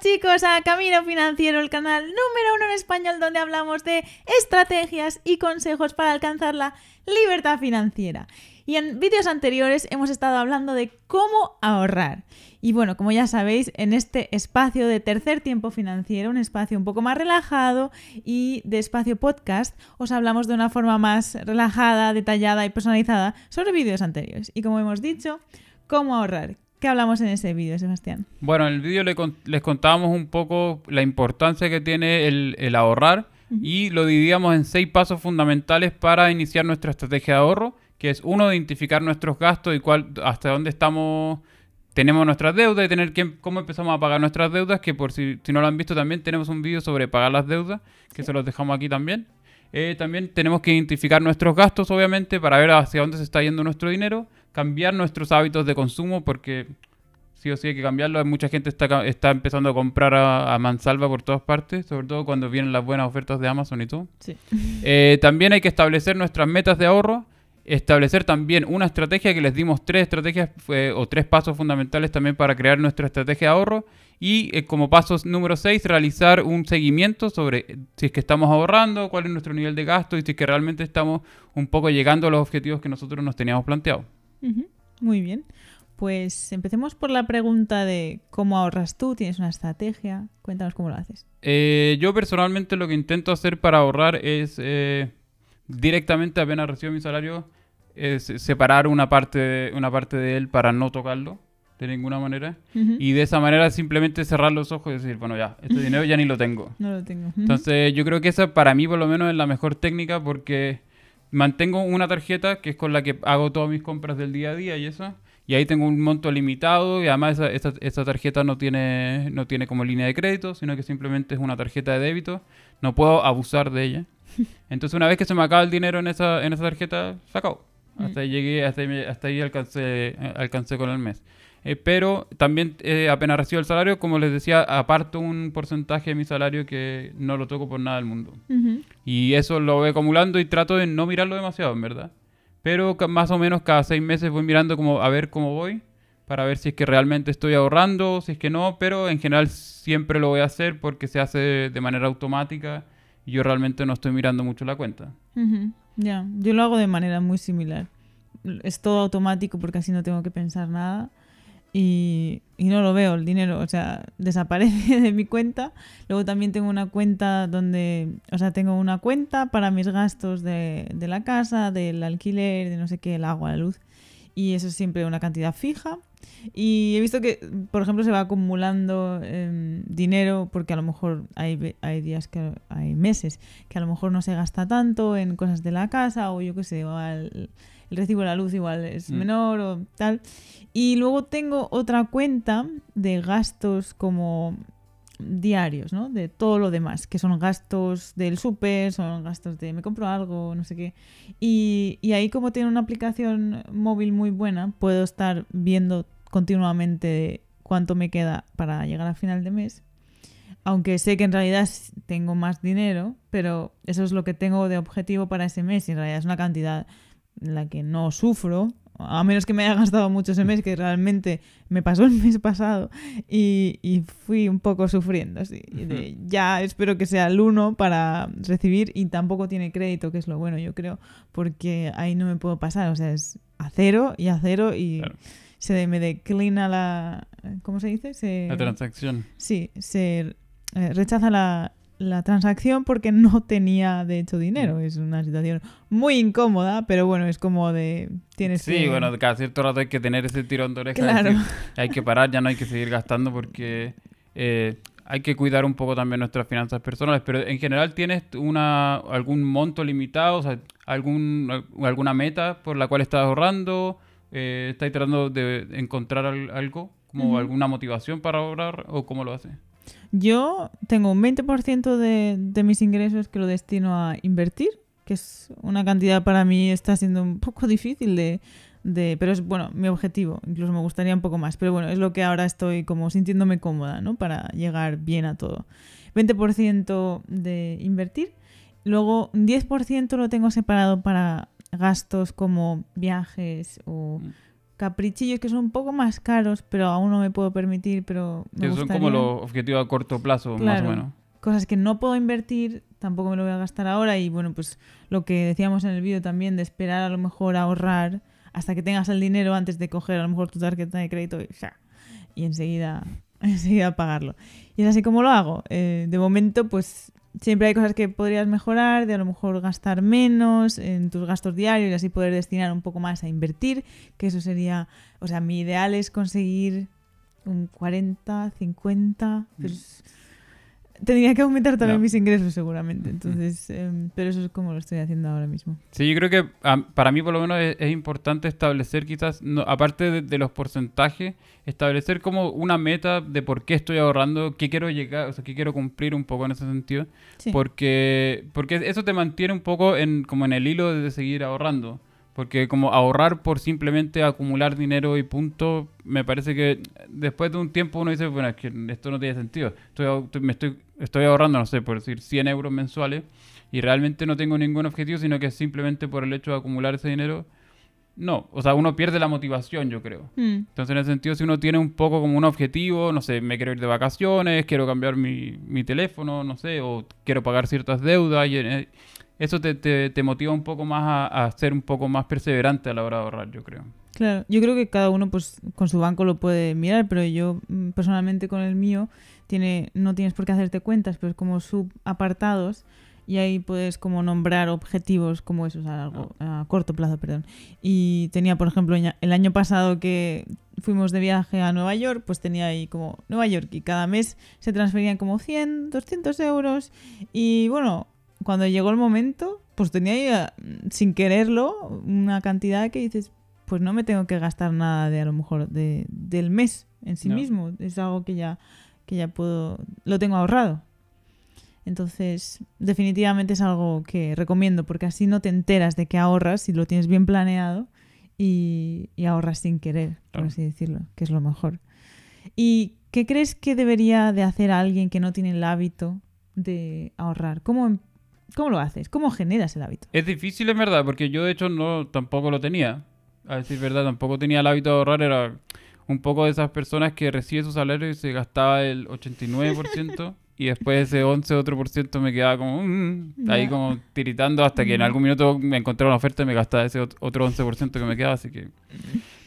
chicos a Camino Financiero, el canal número uno en español donde hablamos de estrategias y consejos para alcanzar la libertad financiera. Y en vídeos anteriores hemos estado hablando de cómo ahorrar. Y bueno, como ya sabéis, en este espacio de tercer tiempo financiero, un espacio un poco más relajado y de espacio podcast, os hablamos de una forma más relajada, detallada y personalizada sobre vídeos anteriores. Y como hemos dicho, cómo ahorrar. ¿Qué hablamos en ese vídeo, Sebastián? Bueno, en el vídeo les contábamos un poco la importancia que tiene el, ahorrar y lo dividíamos en seis pasos fundamentales para iniciar nuestra estrategia de ahorro, que es uno, identificar nuestros gastos y cuál, hasta dónde estamos, tenemos nuestras deudas y tener que, cómo empezamos a pagar nuestras deudas, que por si, si no lo han visto también tenemos un vídeo sobre pagar las deudas, que se los dejamos aquí también. Eh, también tenemos que identificar nuestros gastos, obviamente, para ver hacia dónde se está yendo nuestro dinero cambiar nuestros hábitos de consumo porque sí o sí hay que cambiarlo. Mucha gente está, está empezando a comprar a, mansalva por todas partes, sobre todo cuando vienen las buenas ofertas de Amazon y todo. Eh, también hay que establecer nuestras metas de ahorro, establecer también una estrategia que les dimos tres estrategias o tres pasos fundamentales también para crear nuestra estrategia de ahorro. Y eh, como paso número 6, realizar un seguimiento sobre si es que estamos ahorrando, cuál es nuestro nivel de gasto y si es que realmente estamos un poco llegando a los objetivos que nosotros nos teníamos planteado. Muy bien. Pues empecemos por la pregunta de cómo ahorras tú, tienes una estrategia, cuéntanos cómo lo haces. Eh, yo personalmente lo que intento hacer para ahorrar es eh, directamente apenas recibo mi salario, es separar una parte, de, una parte de él para no tocarlo de ninguna manera. Y de esa manera simplemente cerrar los ojos y decir, bueno, ya, este dinero ya ni lo tengo. No lo tengo. Entonces yo creo que esa para mí por lo menos es la mejor técnica porque mantengo una tarjeta que es con la que hago todas mis compras del día a día y eso. Y ahí tengo un monto limitado y además esa, tarjeta no tiene, no tiene como línea de crédito, sino que simplemente es una tarjeta de débito. No puedo abusar de ella. Entonces una vez que se me acaba el dinero en esa, en esa tarjeta, se acabó. Mm. Hasta ahí llegué, hasta ahí, hasta ahí alcancé, alcancé con el mes. Eh, pero también eh, apenas recibo el salario, como les decía, aparto un porcentaje de mi salario que no lo toco por nada del mundo. Y eso lo voy acumulando y trato de no mirarlo demasiado, en verdad. Pero más o menos cada seis meses voy mirando como a ver cómo voy, para ver si es que realmente estoy ahorrando, si es que no, pero en general siempre lo voy a hacer porque se hace de manera automática y yo realmente no estoy mirando mucho la cuenta. Ya, yo lo hago de manera muy similar. Es todo automático porque así no tengo que pensar nada y, no lo veo el dinero, o sea, desaparece de mi cuenta. Luego también tengo una cuenta donde, o sea, tengo una cuenta para mis gastos de, de la casa, del alquiler, de no sé qué, el agua, la luz. Y eso es siempre una cantidad fija. Y he visto que, por ejemplo, se va acumulando em, dinero porque a lo mejor hay, hay días que hay meses que a lo mejor no se gasta tanto en cosas de la casa o yo qué sé, el recibo de la luz igual es mm. menor o tal. Y luego tengo otra cuenta de gastos como diarios, ¿no? De todo lo demás, que son gastos del súper, son gastos de me compro algo, no sé qué. Y, y, ahí como tiene una aplicación móvil muy buena, puedo estar viendo continuamente cuánto me queda para llegar a final de mes. Aunque sé que en realidad tengo más dinero, pero eso es lo que tengo de objetivo para ese mes y en realidad es una cantidad la que no sufro, a menos que me haya gastado mucho ese mes, que realmente me pasó el mes pasado y, fui un poco sufriendo. así ya espero que sea el 1 para recibir y tampoco tiene crédito, que es lo bueno, yo creo, porque ahí no me puedo pasar, o sea, es a cero y a cero y se me declina la... ¿Cómo se dice? la transacción. Sí, se eh, rechaza la, la transacción porque no tenía de hecho dinero. Mm. Es una situación muy incómoda, pero bueno, es como de tienes sí, bueno, cada cierto rato hay que tener ese tirón de oreja. Claro. hay que parar, ya no hay que seguir gastando porque eh, hay que cuidar un poco también nuestras finanzas personales. Pero en general, ¿tienes una algún monto limitado, o sea, algún, alguna meta por la cual estás ahorrando? Eh, ¿Estás tratando de encontrar algo, como alguna motivación para ahorrar o cómo lo haces? Yo tengo un 20% de, de mis ingresos que lo destino a invertir, que es una cantidad para mí está siendo un poco difícil de, de, pero es bueno mi objetivo incluso me gustaría un poco más pero bueno es lo que ahora estoy como sintiéndome cómoda no para llegar bien a todo. 20% de invertir luego 10% lo tengo separado para gastos como viajes o mm caprichillos que son un poco más caros, pero aún no me puedo permitir, pero me Esos son como los objetivos a corto plazo, más o menos. Cosas que no puedo invertir, tampoco me lo voy a gastar ahora y bueno, pues lo que decíamos en el vídeo también de esperar a lo mejor a ahorrar hasta que tengas el dinero antes de coger a lo mejor tu tarjeta de crédito y, ya, y enseguida, enseguida pagarlo. Y es así como lo hago. Eh, de momento, pues siempre hay cosas que podrías mejorar, de a lo mejor gastar menos en tus gastos diarios y así poder destinar un poco más a invertir, que eso sería, o sea, mi ideal es conseguir un 40, 50, pues, tendría que aumentar también mis ingresos seguramente, entonces, em, pero eso es como lo estoy haciendo ahora mismo. Sí, yo creo que para mí por lo menos es, es importante establecer quizás, no- aparte de, de los porcentajes, establecer como una meta de por qué estoy ahorrando, qué quiero llegar, o sea, qué quiero cumplir un poco en ese sentido. Sí. Porque, porque eso te mantiene un poco en, como en el hilo de seguir ahorrando. Porque como ahorrar por simplemente acumular dinero y punto, me parece que después de un tiempo uno dice, bueno, es que esto no tiene sentido. Estoy, me estoy, estoy ahorrando, no sé, por decir 100 euros mensuales y realmente no tengo ningún objetivo, sino que simplemente por el hecho de acumular ese dinero, no. O sea, uno pierde la motivación, yo creo. Mm, Entonces, en ese sentido, si uno tiene un poco como un objetivo, no sé, me quiero ir de vacaciones, quiero cambiar mi, mi teléfono, no sé, o quiero pagar ciertas deudas, y eh, eso te, te- te motiva un poco más a, a ser un poco más perseverante a la hora de ahorrar, yo creo. Claro, yo creo que cada uno pues con su banco lo puede mirar, pero yo mm, personalmente con el mío tiene no tienes por qué hacerte cuentas, pero es como subapartados y ahí puedes como nombrar objetivos como esos a, largo- a corto plazo, perdón. Y tenía, por ejemplo, el año pasado que fuimos de viaje a Nueva York, pues tenía ahí como Nueva York y cada mes se transferían como 100, 200 euros y bueno, cuando llegó el momento, pues tenía ah, sin quererlo una cantidad que dices, pues no me tengo que gastar nada de a lo mejor de, del mes en sí No. mismo. Es algo que ya, que ya puedo, lo tengo ahorrado. Entonces, definitivamente es algo que recomiendo porque así no te enteras de que ahorras si lo tienes bien planeado y, y ahorras sin querer, por Claro. así decirlo, que es lo mejor. ¿Y qué crees que debería de hacer alguien que no tiene el hábito de ahorrar? ¿Cómo, cómo lo haces? ¿Cómo generas el hábito? Es difícil, en verdad, porque yo de hecho no tampoco lo tenía. A decir verdad, tampoco tenía el hábito de ahorrar. Era un poco de esas personas que recibe su salario y se gastaba el 89% y después ese 11 otro por ciento me quedaba como mm, ahí como tiritando hasta que en Mm. algún minuto me encontré una oferta y me gastaba ese ot- otro 11% que me quedaba, así que...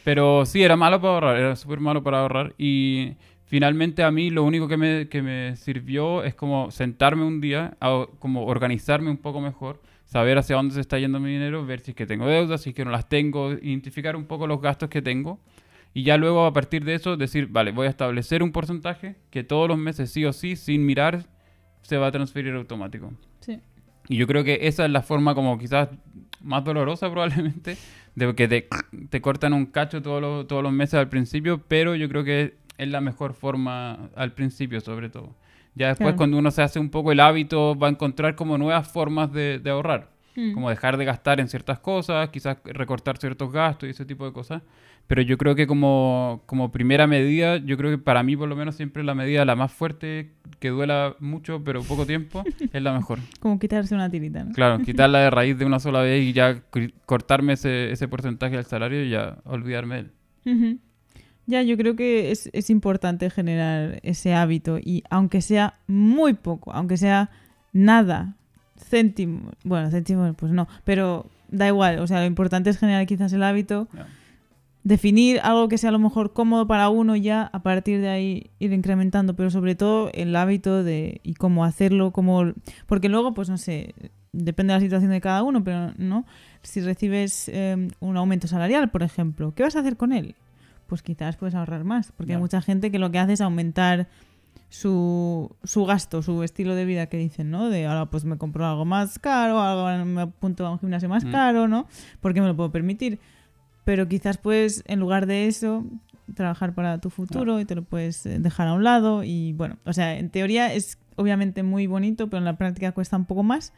Pero sí, era malo para ahorrar, era súper malo para ahorrar y finalmente a mí lo único que me, que me sirvió es como sentarme un día, a- como organizarme un poco mejor, saber hacia dónde se está yendo mi dinero, ver si es que tengo deudas, si es que no las tengo, identificar un poco los gastos que tengo y ya luego a partir de eso decir, vale, voy a establecer un porcentaje que todos los meses sí o sí, sin mirar, se va a transferir automático. Sí. Y yo creo que esa es la forma como quizás más dolorosa probablemente, de que te, te cortan un cacho todos los, todos los meses al principio, pero yo creo que es la mejor forma al principio sobre todo. Ya después Claro. cuando uno se hace un poco el hábito va a encontrar como nuevas formas de, de ahorrar, Mm. como dejar de gastar en ciertas cosas, quizás recortar ciertos gastos y ese tipo de cosas. Pero yo creo que como, como primera medida, yo creo que para mí por lo menos siempre la medida la más fuerte, que duela mucho pero poco tiempo, es la mejor. Como quitarse una tirita, ¿no? Claro, quitarla de raíz de una sola vez y ya cortarme ese, ese porcentaje del salario y ya olvidarme de él. Ya, yo creo que es, es importante generar ese hábito y aunque sea muy poco, aunque sea nada, céntimo, bueno, céntimos pues no, pero da igual, o sea, lo importante es generar quizás el hábito, definir algo que sea a lo mejor cómodo para uno ya, a partir de ahí ir incrementando, pero sobre todo el hábito de y cómo hacerlo, cómo porque luego pues no sé, depende de la situación de cada uno, pero no, si recibes eh, un aumento salarial, por ejemplo, ¿qué vas a hacer con él? Pues quizás puedes ahorrar más, porque hay mucha gente que lo que hace es aumentar su, su gasto, su estilo de vida que dicen, ¿no? De ahora pues me compro algo más caro, ahora me apunto a un gimnasio más Mm. caro, ¿no? Porque me lo puedo permitir. Pero quizás puedes, en lugar de eso, trabajar para tu futuro y te lo puedes eh, dejar a un lado. Y bueno, o sea, en teoría es obviamente muy bonito, pero en la práctica cuesta un poco más.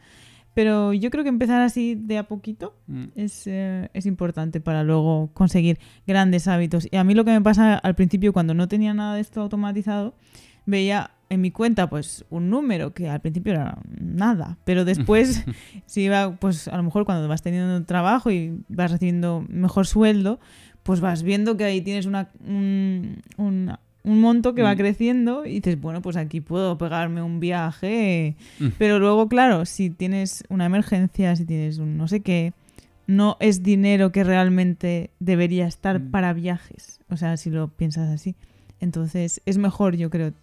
Pero yo creo que empezar así de a poquito Mm. es, eh, es importante para luego conseguir grandes hábitos. Y a mí lo que me pasa al principio, cuando no tenía nada de esto automatizado, veía en mi cuenta pues un número que al principio era nada, pero después si iba pues a lo mejor cuando vas teniendo un trabajo y vas recibiendo mejor sueldo, pues vas viendo que ahí tienes una, un, una- un monto que va Mm. creciendo y dices, bueno, pues aquí puedo pegarme un viaje. Mm. Pero luego, claro, si tienes una emergencia, si tienes un no sé qué, no es dinero que realmente debería estar Mm. para viajes. O sea, si lo piensas así. Entonces, es mejor, yo creo,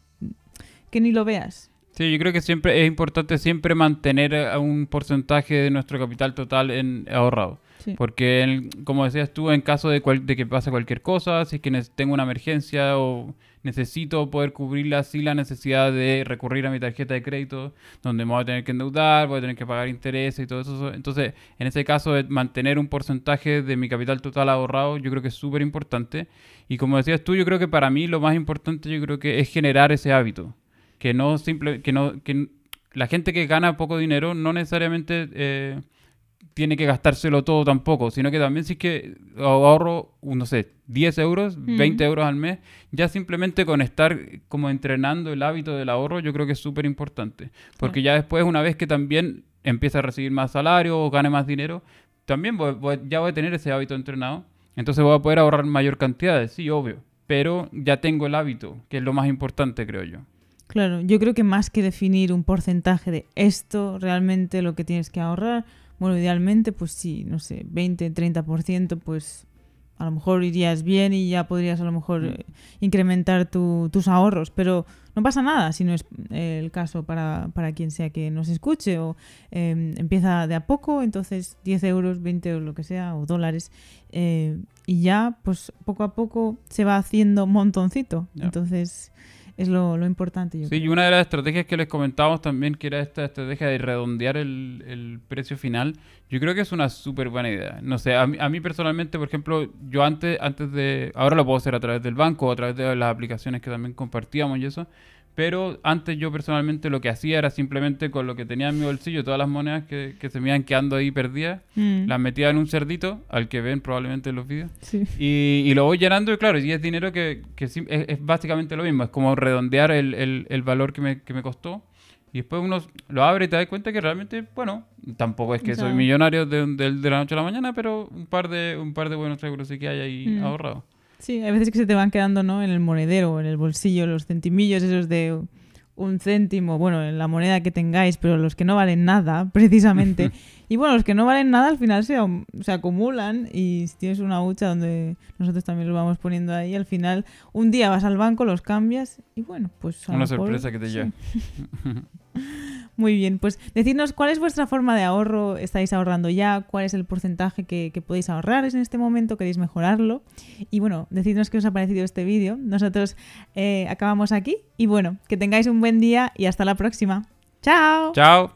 que ni lo veas. Sí, yo creo que siempre es importante siempre mantener un porcentaje de nuestro capital total en ahorrado. Porque, en- como decías tú, en caso de, cual- de que pase cualquier cosa, si es que tengo una emergencia o necesito poder cubrirla sin la necesidad de recurrir a mi tarjeta de crédito, donde me voy a tener que endeudar, voy a tener que pagar intereses y todo eso. Entonces, en ese caso, mantener un porcentaje de mi capital total ahorrado, yo creo que es súper importante. Y como decías tú, yo creo que para mí lo más importante, yo creo que es generar ese hábito. Que no simple, que no, que la gente que gana poco dinero no necesariamente eh, tiene que gastárselo todo tampoco, sino que también si es que ahorro, uh, no sé, 10 euros, Mm. 20 euros al mes, ya simplemente con estar como entrenando el hábito del ahorro, yo creo que es súper importante. Porque ya después, una vez que también empieza a recibir más salario o gane más dinero, también voy- voy- ya voy a tener ese hábito entrenado. Entonces voy a poder ahorrar mayor cantidad, sí, obvio. Pero ya tengo el hábito, que es lo más importante, creo yo. Claro, yo creo que más que definir un porcentaje de esto realmente lo que tienes que ahorrar, bueno, idealmente, pues sí, no sé, 20, 30%, pues a lo mejor irías bien y ya podrías a lo mejor Mm. eh, incrementar tu- tus ahorros, pero no pasa nada si no es eh, el caso para, para quien sea que nos escuche o eh, empieza de a poco, entonces 10 euros, 20 euros, lo que sea, o dólares, eh, y ya pues poco a poco se va haciendo montoncito, entonces es lo, lo importante. Yo Sí, y creo. una de las estrategias que les comentábamos también, que era esta estrategia de redondear el, el precio final, yo creo que es una súper buena idea. No sé, a mí, a mí personalmente, por ejemplo, yo antes, antes de, ahora lo puedo hacer a través del banco a través de las aplicaciones que también compartíamos y eso, pero antes yo personalmente lo que hacía era simplemente con lo que tenía en mi bolsillo, todas las monedas que, que se me iban quedando ahí perdidas, Mm, las metía en un cerdito, al que ven probablemente en los vídeos, sí. y, y lo voy llenando y claro, y es dinero que, que es, es básicamente lo mismo, es como redondear el, el- el valor que me, que me costó. Y después uno lo abre y te das cuenta que realmente, bueno, tampoco es que soy millonario de, de- de la noche a la mañana, pero un par de, un par de buenos euros sí que hay ahí Mm. ahorrados. Sí, hay veces que se te van quedando, ¿no? En el monedero o en el bolsillo los centimillos esos de un céntimo, bueno, en la moneda que tengáis, pero los que no valen nada, precisamente. y bueno, los que no valen nada al final se, se acumulan y si tienes una hucha donde nosotros también los vamos poniendo ahí, al final un día vas al banco, los cambias y bueno, pues... a lo Una mejor- sorpresa que te sí. llega. Muy bien, pues decidnos cuál es vuestra forma de ahorro, estáis ahorrando ya, cuál es el porcentaje que, podéis ahorrar en este momento, queréis mejorarlo. Y bueno, decidnos qué os ha parecido este vídeo. Nosotros eh, acabamos aquí y bueno, que tengáis un buen día y hasta la próxima. ¡Chao! Chao.